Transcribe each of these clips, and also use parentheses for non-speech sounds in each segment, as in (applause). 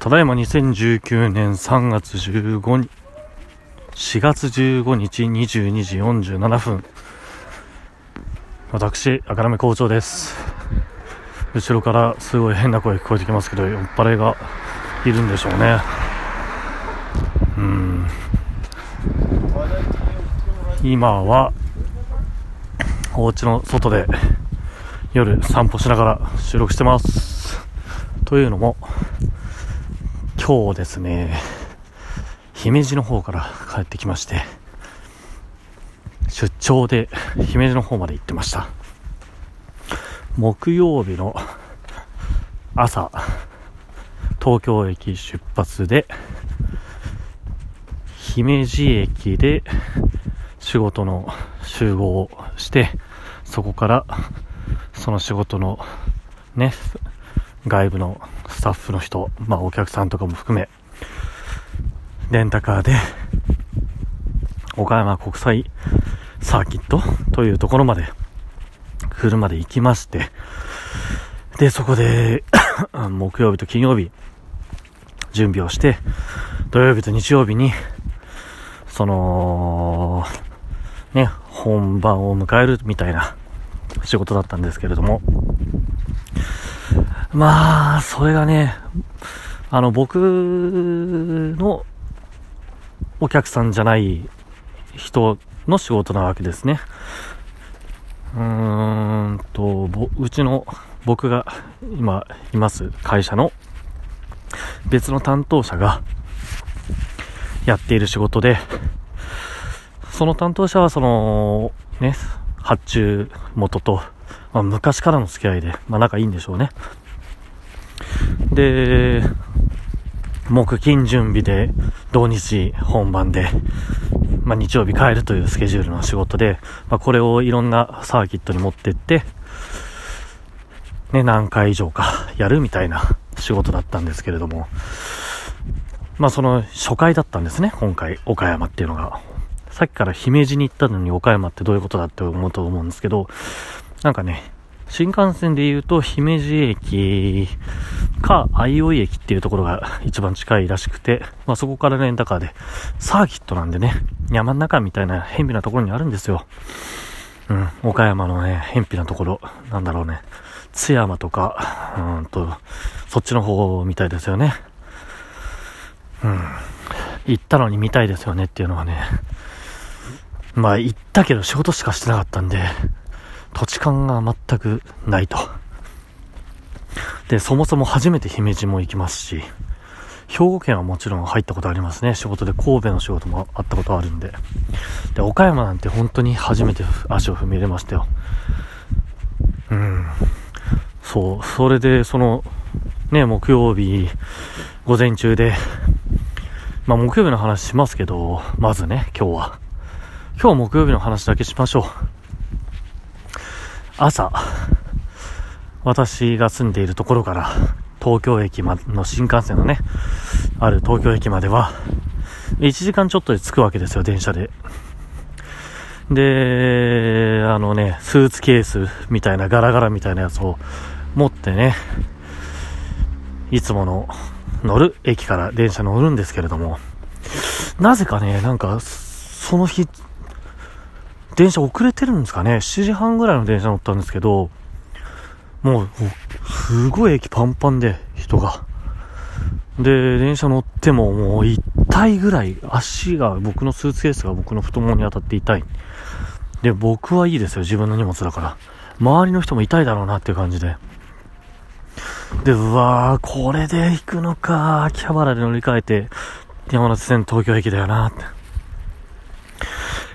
ただいま2019年3月15日、4月15日22時47分。私、赤目校長です。後ろからすごい変な声聞こえてきますけど、酔っ払いがいるんでしょうね。うん。今は、お家の外で夜散歩しながら収録してます。というのも、今日ですね、姫路の方から帰ってきまして、出張で姫路の方まで行ってました。木曜日の朝、東京駅出発で、姫路駅で仕事の集合をして、そこからその仕事のね、外部のスタッフの人、まあお客さんとかも含め、レンタカーで、岡山国際サーキットというところまで、車で行きまして、で、そこで (coughs) 木曜日と金曜日、準備をして、土曜日と日曜日に、その、ね、本番を迎えるみたいな仕事だったんですけれども、まあ、それがね、あの、僕のお客さんじゃない人の仕事なわけですね。うーんと、うちの僕が今います会社の別の担当者がやっている仕事で、その担当者はその、ね、発注元と、まあ、昔からの付き合いで、まあ仲いいんでしょうね。で、木金準備で、土日本番で、まあ、日曜日帰るというスケジュールの仕事で、まあ、これをいろんなサーキットに持ってって、ね、何回以上かやるみたいな仕事だったんですけれども、まあその初回だったんですね、今回、岡山っていうのが。さっきから姫路に行ったのに岡山ってどういうことだって思うと思うんですけど、なんかね、新幹線で言うと、姫路駅か、相生駅っていうところが (laughs) 一番近いらしくて、まあそこからレンタカーで、サーキットなんでね、山の中みたいな偏僻なところにあるんですよ。うん、岡山のね、偏僻なところ、なんだろうね、津山とか、うんと、そっちの方みたいですよね。うん。行ったのに見たいですよねっていうのはね、まあ行ったけど仕事しかしてなかったんで、土地勘が全くないと。で、そもそも初めて姫路も行きますし、兵庫県はもちろん入ったことありますね。仕事で神戸の仕事もあったことあるんで。で、岡山なんて本当に初めて足を踏み入れましたよ。うん。そう。それで、その、ね、木曜日、午前中で、まあ木曜日の話しますけど、まずね、今日は。今日木曜日の話だけしましょう。朝、私が住んでいるところから東京駅まの新幹線のね、ある東京駅までは、1時間ちょっとで着くわけですよ、電車で。で、あのね、スーツケースみたいなガラガラみたいなやつを持ってね、いつもの乗る駅から電車乗るんですけれども、なぜかね、なんか、その日、電車遅れてるんですかね ?7 時半ぐらいの電車乗ったんですけど、もう、すごい駅パンパンで、人が。で、電車乗ってももう痛いぐらい、足が、僕のスーツケースが僕の太ももに当たって痛い。で、僕はいいですよ、自分の荷物だから。周りの人も痛いだろうなっていう感じで。で、うわー、これで行くのか、秋葉原で乗り換えて、山手線東京駅だよなって。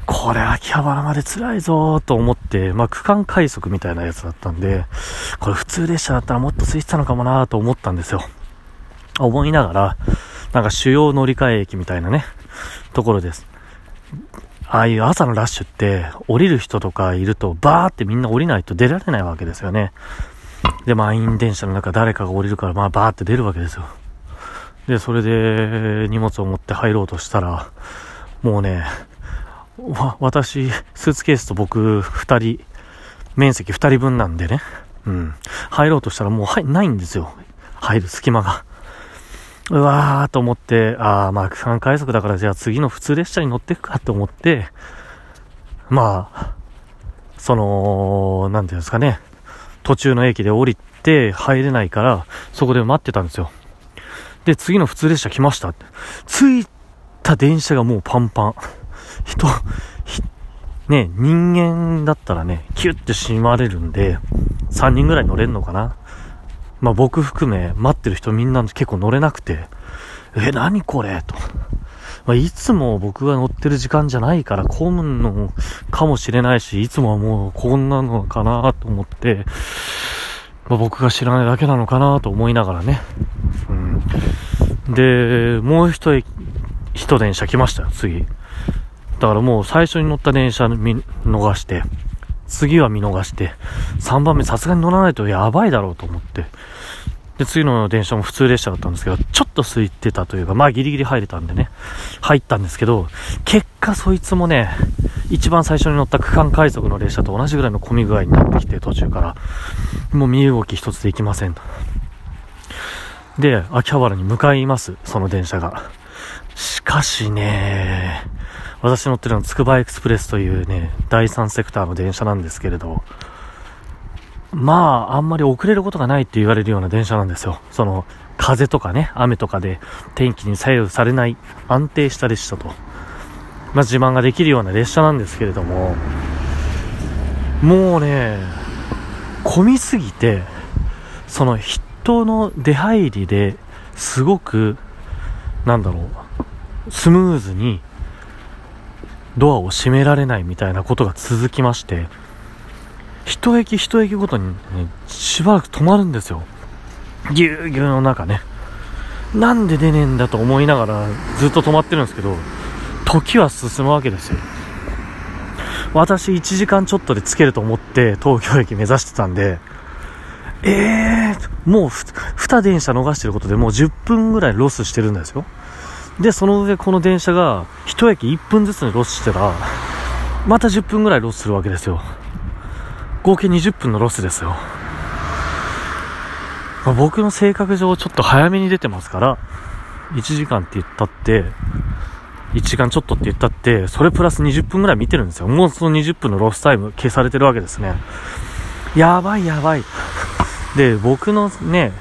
これ秋葉原まで辛いぞと思って、まあ、区間快速みたいなやつだったんで、これ普通列車だったらもっと空いてたのかもなと思ったんですよ。思いながら、なんか主要乗り換え駅みたいなね、ところです。ああいう朝のラッシュって、降りる人とかいると、バーってみんな降りないと出られないわけですよね。で、満員電車の中誰かが降りるから、まあバーって出るわけですよ。で、それで荷物を持って入ろうとしたら、もうね、わ、私、スーツケースと僕、二人、面積二人分なんでね。うん。入ろうとしたらもう、はい、ないんですよ。入る隙間が。うわーと思って、あーまあ区間快速だからじゃあ次の普通列車に乗っていくかと思って、まあ、その、なんていうんですかね、途中の駅で降りて入れないから、そこで待ってたんですよ。で、次の普通列車来ました。着いた電車がもうパンパン。人、ね、人間だったらね、キュッて閉まれるんで、3人ぐらい乗れんのかな？まあ僕含め待ってる人みんな結構乗れなくて、え、何これ？と。まあ、いつも僕が乗ってる時間じゃないから混むのかもしれないし、いつもはもうこんなのかな？と思って、まあ、僕が知らないだけなのかな？と思いながらね。うん。で、もう一駅、一電車来ましたよ、次。だからもう最初に乗った電車見逃して、次は見逃して、3番目さすがに乗らないとやばいだろうと思って、で、次の電車も普通列車だったんですけど、ちょっと空いてたというか、まあギリギリ入れたんでね、入ったんですけど、結果そいつもね、一番最初に乗った区間快速の列車と同じぐらいの混み具合になってきて、途中から、もう身動き一つできませんと。で、秋葉原に向かいます、その電車が。しかしね、私乗ってるのはつくばエクスプレスというね、第三セクターの電車なんですけれど、まあ、あんまり遅れることがないって言われるような電車なんですよ。その、風とかね、雨とかで天気に左右されない安定した列車と、まあ自慢ができるような列車なんですけれども、もうね、混みすぎて、その人の出入りですごく、なんだろう、スムーズにドアを閉められないみたいなことが続きまして、一駅一駅ごとに、ね、しばらく止まるんですよ。ぎゅうぎゅうの中ね。なんで出ねえんだと思いながらずっと止まってるんですけど、時は進むわけですよ。私1時間ちょっとで着けると思って東京駅目指してたんで、えー、もう2電車逃してることでもう10分ぐらいロスしてるんですよ。で、その上この電車が1駅1分ずつにロスしてたら、また10分ぐらいロスするわけですよ。合計20分のロスですよ。まあ、僕の性格上ちょっと早めに出てますから、1時間って言ったって、1時間ちょっとって言ったって、それプラス20分ぐらい見てるんですよ。もうその20分のロスタイム消されてるわけですね。やばいやばい。で、僕のね、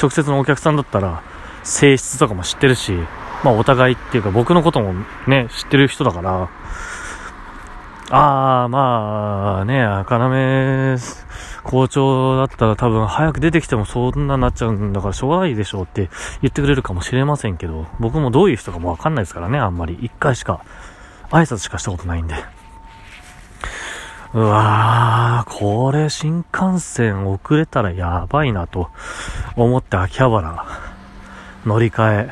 直接のお客さんだったら、性質とかも知ってるし、まあお互いっていうか僕のこともね、知ってる人だから、ああ、まあね、赤なめ校長だったら多分早く出てきてもそんなになっちゃうんだからしょうがないでしょうって言ってくれるかもしれませんけど、僕もどういう人かもわかんないですからね、あんまり。一回しか、挨拶しかしたことないんで。うわー、これ新幹線遅れたらやばいなと思って秋葉原乗り換え、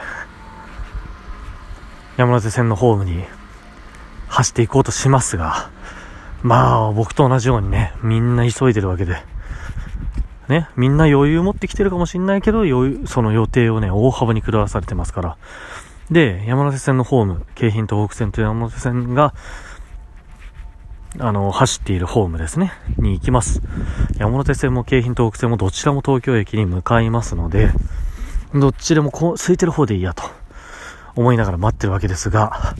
山手線のホームに走っていこうとしますが、まあ、僕と同じようにね、みんな急いでるわけで。ね、みんな余裕持ってきてるかもしんないけど、余裕、その予定をね、大幅に狂わされてますから。で、山手線のホーム、京浜東北線と山手線が、あの、走っているホームですね、に行きます。山手線も京浜東北線もどちらも東京駅に向かいますので、どっちでもこう、空いてる方でいいやと、思いながら待ってるわけですが、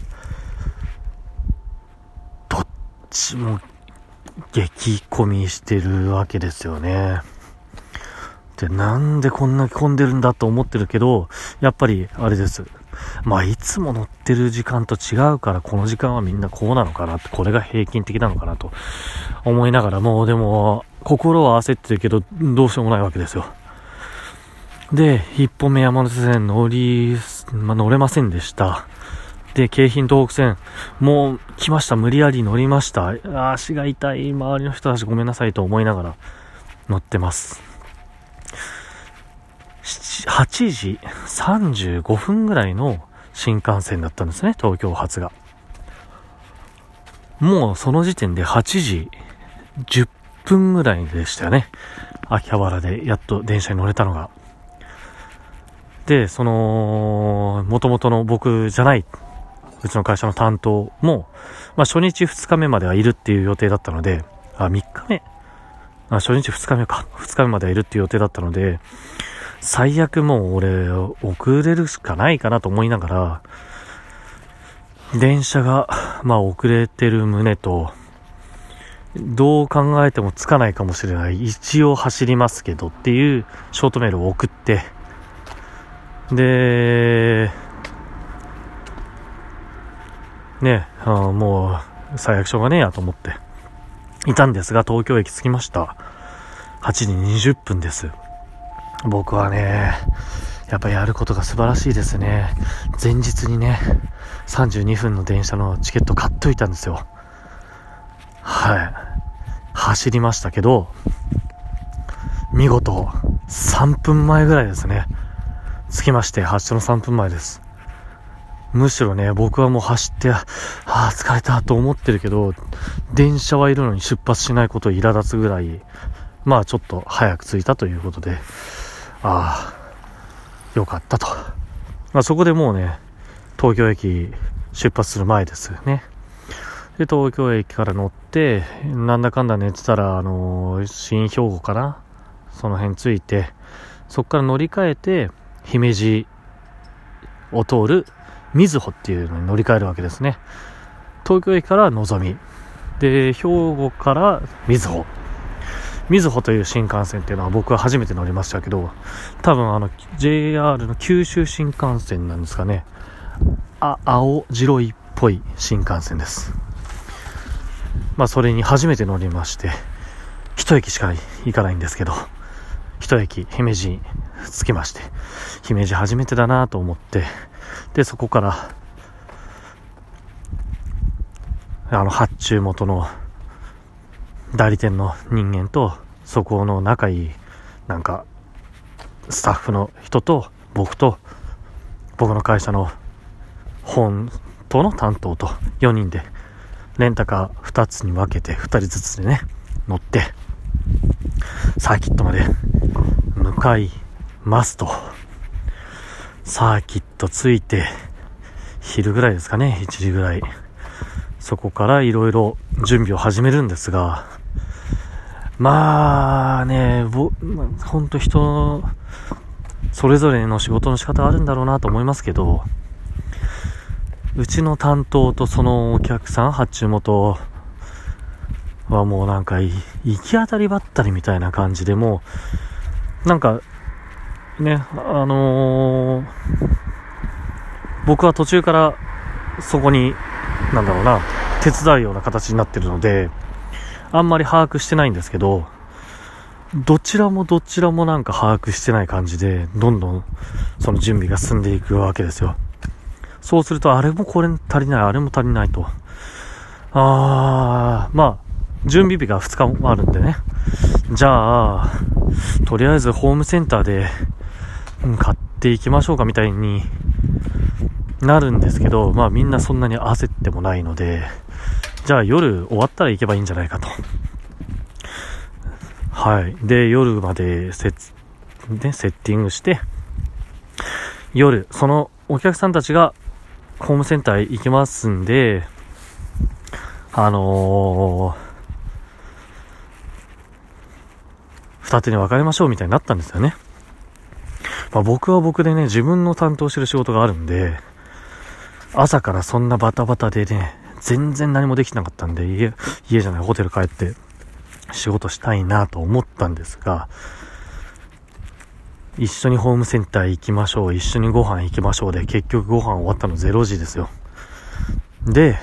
どっちも激混みしてるわけですよね。で、なんでこんな混んでるんだと思ってるけど、やっぱりあれです。まあ、いつも乗ってる時間と違うから、この時間はみんなこうなのかなって、これが平均的なのかなと思いながら、もうでも、心は焦ってるけど、どうしようもないわけですよ。で、一本目山手線乗り、ま、乗れませんでした。で、京浜東北線、もう来ました、無理やり乗りました。足が痛い、周りの人たちごめんなさいと思いながら乗ってます。8時35分ぐらいの新幹線だったんですね、東京発が。もうその時点で8時10分ぐらいでしたよね。秋葉原でやっと電車に乗れたのが。で、その、元々の僕じゃないうちの会社の担当も、まあ、初日2日目まではいるっていう予定だったので、あ、3日目？あ、初日2日目か。2日目まではいるっていう予定だったので、最悪もう俺、遅れるしかないかなと思いながら、電車が、まあ遅れてる旨と、どう考えてもつかないかもしれない。一応走りますけどっていうショートメールを送って、で、ね、あもう最悪しょうがねえやと思っていたんですが、東京駅着きました。8時20分です。僕はね、やっぱやることが素晴らしいですね。前日にね、32分の電車のチケット買っといたんですよ。はい。走りましたけど、見事、3分前ぐらいですね。着きまして、発車の3分前です。むしろね、僕はもう走って、ああ、疲れたと思ってるけど、電車はいるのに出発しないことを苛立つぐらい、まあちょっと早く着いたということで、ああ、よかったと。まあそこでもうね、東京駅出発する前ですね。で、東京駅から乗って、なんだかんだ寝てたら、あのー、新兵庫かな？その辺着いて、そこから乗り換えて、姫路を通るみずほっていうのに乗り換えるわけですね。東京駅からのぞみ。で、兵庫からみずほ。みずほという新幹線っていうのは僕は初めて乗りましたけど、多分あの JR の九州新幹線なんですかね。あ、青白いっぽい新幹線です。まあそれに初めて乗りまして、一駅しか行かないんですけど、一駅姫路に着きまして、姫路初めてだなと思って、で、そこから、あの、発注元の代理店の人間と、そこの仲いい、なんか、スタッフの人と、僕と、僕の会社の本当の担当と4人で、レンタカー2つに分けて2人ずつでね、乗って、サーキットまでいますと。サーキット着いて、昼ぐらいですかね、1時ぐらい。そこからいろいろ準備を始めるんですが、まあね、ぼ、ほんと人、それぞれの仕事の仕方あるんだろうなと思いますけど、うちの担当とそのお客さん、発注元はもうなんか、行き当たりばったりみたいな感じでもう、なんか、ね、あのー、僕は途中からそこに、なんだろうな、手伝うような形になってるので、あんまり把握してないんですけど、どちらもどちらもなんか把握してない感じで、どんどんその準備が進んでいくわけですよ。そうすると、あれもこれ足りない、あれも足りないと。あー、まあ、準備日が2日もあるんでね。じゃあ、とりあえずホームセンターで買っていきましょうかみたいになるんですけど、まあみんなそんなに焦ってもないので、じゃあ夜終わったら行けばいいんじゃないかと。はい。で、夜までセッ,、ね、セッティングして、夜、そのお客さんたちがホームセンター行きますんで、あのー、二手に分かれましょうみたいになったんですよね。まあ、僕は僕でね、自分の担当してる仕事があるんで、朝からそんなバタバタでね、全然何もできなかったんで、家、家じゃない、ホテル帰って仕事したいなと思ったんですが、一緒にホームセンター行きましょう、一緒にご飯行きましょうで、結局ご飯終わったの0時ですよ。で、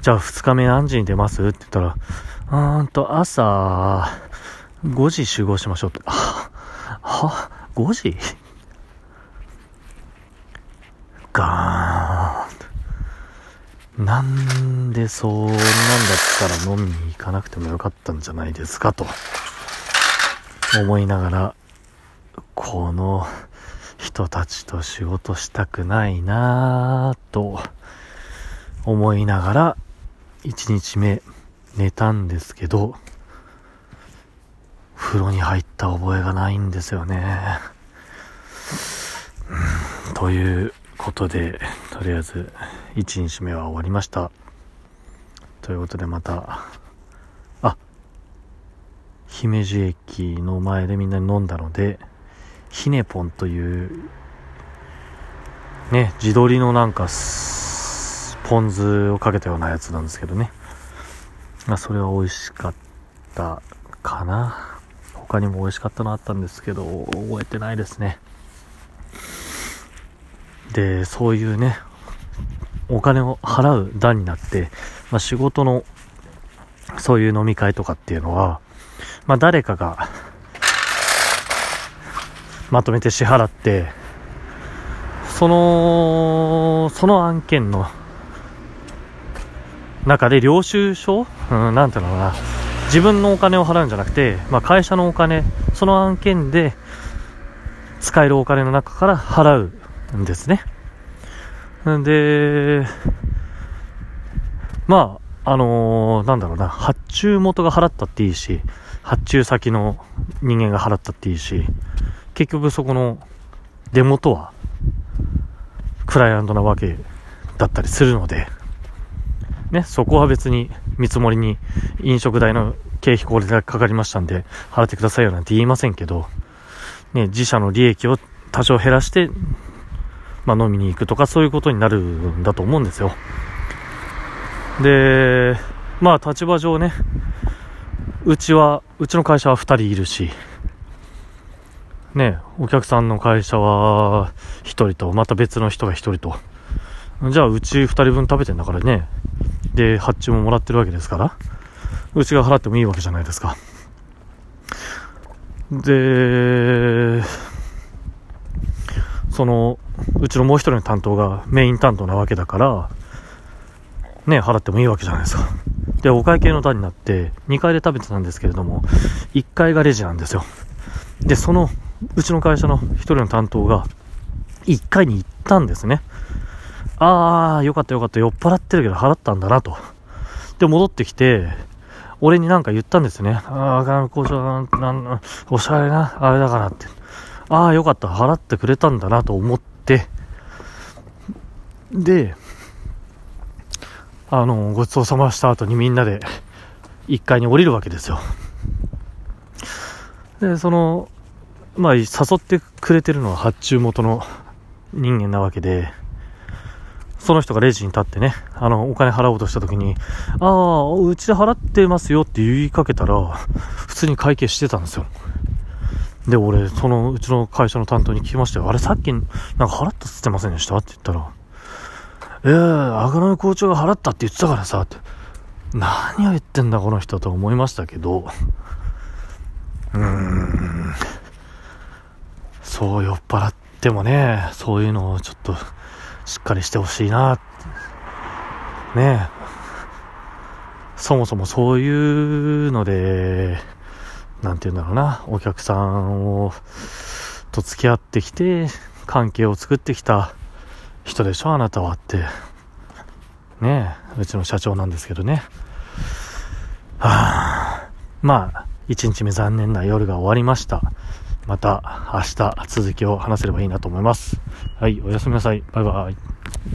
じゃあ2日目何時に出ます？って言ったら、うーんと朝5時集合しましょうって。(laughs) は、は、5時？ガーン。なんでそんなんだったら飲みに行かなくてもよかったんじゃないですかと思いながら、この人たちと仕事したくないなぁと思いながら1日目寝たんですけど、風呂に入った覚えがないんですよね。うんということで、とりあえず1日目は終わりました。ということでまた、あ、姫路駅の前でみんなに飲んだので、ヒネポンという、ね、地鶏のなんか、ポン酢をかけたようなやつなんですけどね。まあ、それは美味しかったかな。他にも美味しかったのあったんですけど、覚えてないですね。で、そういうね、お金を払う段になって、まあ、仕事のそういう飲み会とかっていうのは、まあ、誰かがまとめて支払って、その、その案件の中で領収書？うん、なんていうのかな。自分のお金を払うんじゃなくて、まあ、会社のお金、その案件で使えるお金の中から払うんですね。んで、まあ、あのー、なんだろうな、発注元が払ったっていいし、発注先の人間が払ったっていいし、結局そこの出元は、クライアントなわけだったりするので、ね、そこは別に見積もりに飲食代の経費これだけかかりましたんで、払ってくださいよなんて言いませんけど、ね、自社の利益を多少減らして、まあ飲みに行くとかそういうことになるんだと思うんですよ。で、まあ立場上ね、うちは、うちの会社は2人いるし、ね、お客さんの会社は1人と、また別の人が1人と。じゃあ、うち2人分食べてんだからね。で、発注ももらってるわけですから、うちが払ってもいいわけじゃないですか。で、その、うちのもう一人の担当がメイン担当なわけだから、ね、払ってもいいわけじゃないですか。で、お会計の段になって、2階で食べてたんですけれども、1階がレジなんですよ。で、その、うちの会社の1人の担当が、1階に行ったんですね。あー、よかったよかった、酔っ払ってるけど払ったんだなと。で、戻ってきて、俺になんか言ったんですね。あー、校長なん、おしゃれな、あれだからって。あー、よかった、払ってくれたんだなと思って、で、あの、ごちそうさました後にみんなで1階に降りるわけですよ。で、その、まあ、誘ってくれてるのは発注元の人間なわけで、その人がレジに立ってね、あの、お金払おうとした時に、ああ、うちで払ってますよって言いかけたら、普通に会計してたんですよ。で、俺、その、うちの会社の担当に聞きましたよ。あれ、さっき、なんか払ったっつってませんでした？って言ったら、ええー、赤の校長が払ったって言ってたからさ、って。何を言ってんだ、この人と思いましたけど、うーん、そう酔っ払ってもね、そういうのをちょっと、しっかりしてほしいな、ねそもそもそういうので、なんて言うんだろうな、お客さんを、と付き合ってきて、関係を作ってきた人でしょ、あなたはって。ねえうちの社長なんですけどね。はあ、まあ、一日目残念な夜が終わりました。また明日続きを話せればいいなと思います。はい、おやすみなさい。バイバイ。